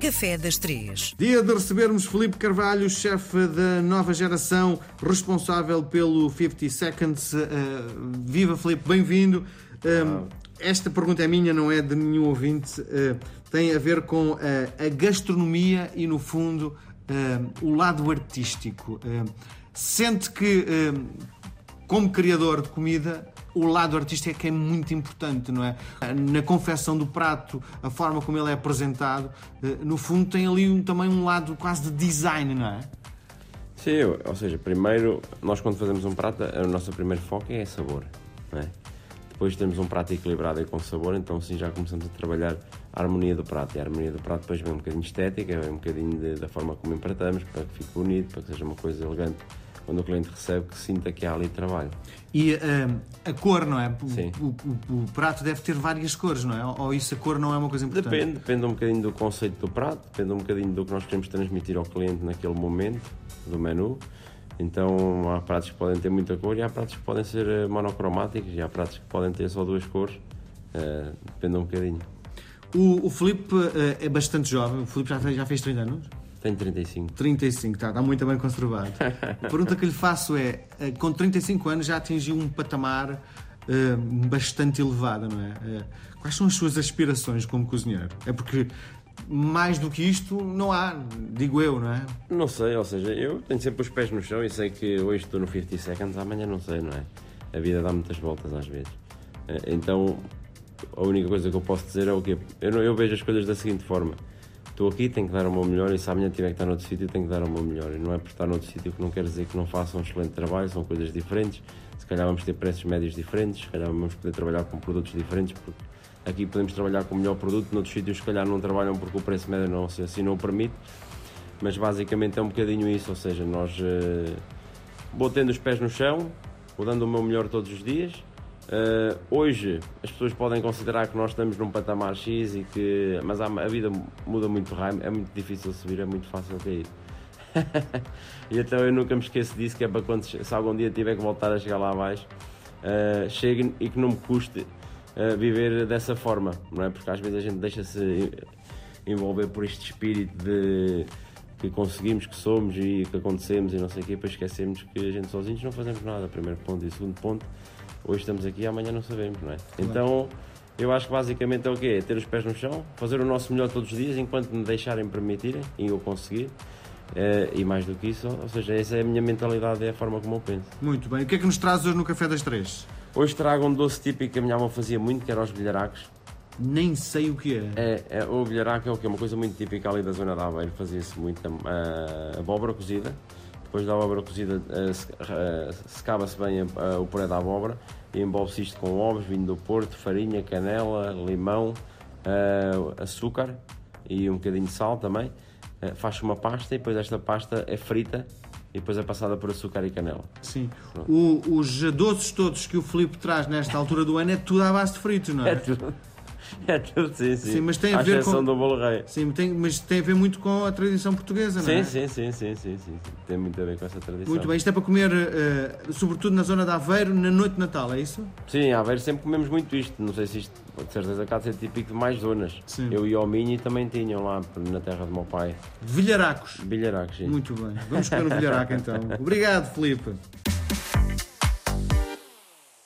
Café das Três. Dia de recebermos Felipe Carvalho, chefe da nova geração, responsável pelo 50 Seconds. Uh, viva Felipe, bem-vindo. Uh, esta pergunta é minha, não é de nenhum ouvinte. Uh, tem a ver com a gastronomia e, no fundo, o lado artístico. sente que, como criador de comida, o lado artístico é que é muito importante, não é? Na confecção do prato, a forma como ele é apresentado, eh, no fundo tem ali um, também um lado quase de design, não é? Sim, ou seja, primeiro, nós quando fazemos um prato, o nosso primeiro foco é sabor, não é? Depois temos um prato equilibrado e com sabor, então sim já começamos a trabalhar a harmonia do prato. E a harmonia do prato depois vem um bocadinho estética, vem um bocadinho de, da forma como empratamos, para que fique bonito, para que seja uma coisa elegante quando o cliente recebe, que sinta que há ali trabalho. E uh, a cor, não é? Sim. O, o, o, prato deve ter várias cores, não é? Ou isso a cor não é uma coisa importante? Depende, depende um bocadinho do conceito do prato, depende um bocadinho do que nós queremos transmitir ao cliente naquele momento, do menu. Então há pratos que podem ter muita cor e há pratos que podem ser eh, monocromáticos e há pratos que podem ter só duas cores. Uh, depende um bocadinho. O, o Filipe uh, é bastante jovem, o Filipe já, já fez 30 anos? Tenho 35. 35, está, está muito bem conservado. A pergunta que lhe faço é: eh, com 35 anos já atingiu um patamar uh, bastante elevado, não é? Uh, quais são as suas aspirações como cozinheiro? É porque mais do que isto não há, digo eu, não é? Não sei, ou seja, eu tenho sempre os pés no chão e sei que hoje estou no 50 seconds, amanhã não sei, não é? A vida dá muitas voltas às vezes. Então, a única coisa que eu posso dizer é o quê? Eu, eu vejo as coisas da seguinte forma estou aqui, tenho que dar o meu melhor e se amanhã tiver que estar noutro sítio, tenho que dar o meu melhor. E não é por estar noutro sítio que não quer dizer que não faça um excelente trabalho, são coisas diferentes. Se calhar vamos ter preços médios diferentes, se calhar vamos poder trabalhar com produtos diferentes, porque aqui podemos trabalhar com o melhor produto, noutros sítios se calhar não trabalham porque o preço médio não, assim não o permite. Mas basicamente é um bocadinho isso, ou seja, nós uh, vou tendo os pés no chão, vou dando o meu melhor todos os dias Uh, hoje as pessoas podem considerar que nós estamos num patamar X e que. Mas a, vida muda muito rápido, é muito difícil subir, é muito fácil cair. e então eu nunca me esqueço disso, que é para quando se algum dia tiver que voltar a chegar lá abaixo, uh, chegue e que não me custe uh, viver dessa forma, não é? Porque às vezes a gente deixa-se envolver por este espírito de que conseguimos, que somos e que acontecemos e não sei o quê, depois esquecemos que a gente sozinhos não fazemos nada, primeiro ponto. E segundo ponto, hoje estamos aqui, amanhã não sabemos, não é? Então, eu acho que basicamente é o quê? É ter os pés no chão, fazer o nosso melhor todos os dias, enquanto me deixarem permitirem e eu conseguir. Uh, e mais do que isso, ou seja, essa é a minha mentalidade, é a forma como eu penso. Muito bem. O que é que nos traz hoje no Café das Três? Hoje trago um doce típico que a minha avó fazia muito, que era os bilharacos. Nem sei o que é. é, é o bilharaco é o que? Uma coisa muito típica ali da zona da Aveiro, fazia-se muito. A, a abóbora cozida, depois da abóbora cozida secava-se bem o puré da abóbora e envolve-se isto com ovos, vinho do Porto, farinha, canela, limão, açúcar e um bocadinho de sal também. Faz-se uma pasta e depois esta pasta é frita e depois é passada por açúcar e canela. Sim. O, os doces todos que o Filipe traz nesta altura do ano é tudo à base de frito, não é? É tudo. É tudo, sim, sim. sim mas tem a, a ver com... do bolo rei. Sim, tem, mas tem a ver muito com a tradição portuguesa, não é? Sim, sim, sim, sim, sim. Tem muito a ver com essa tradição. Muito bem. Isto é para comer, uh, sobretudo na zona de Aveiro, na noite de Natal, é isso? Sim, Aveiro sempre comemos muito isto. Não sei se isto, de certeza, cá ser típico de mais zonas. Sim. Eu e o Minho também tinham lá na terra do meu pai. Vilharacos. Vilharacos, sim. Muito bem. Vamos comer no Vilharaco então. Obrigado, Felipe.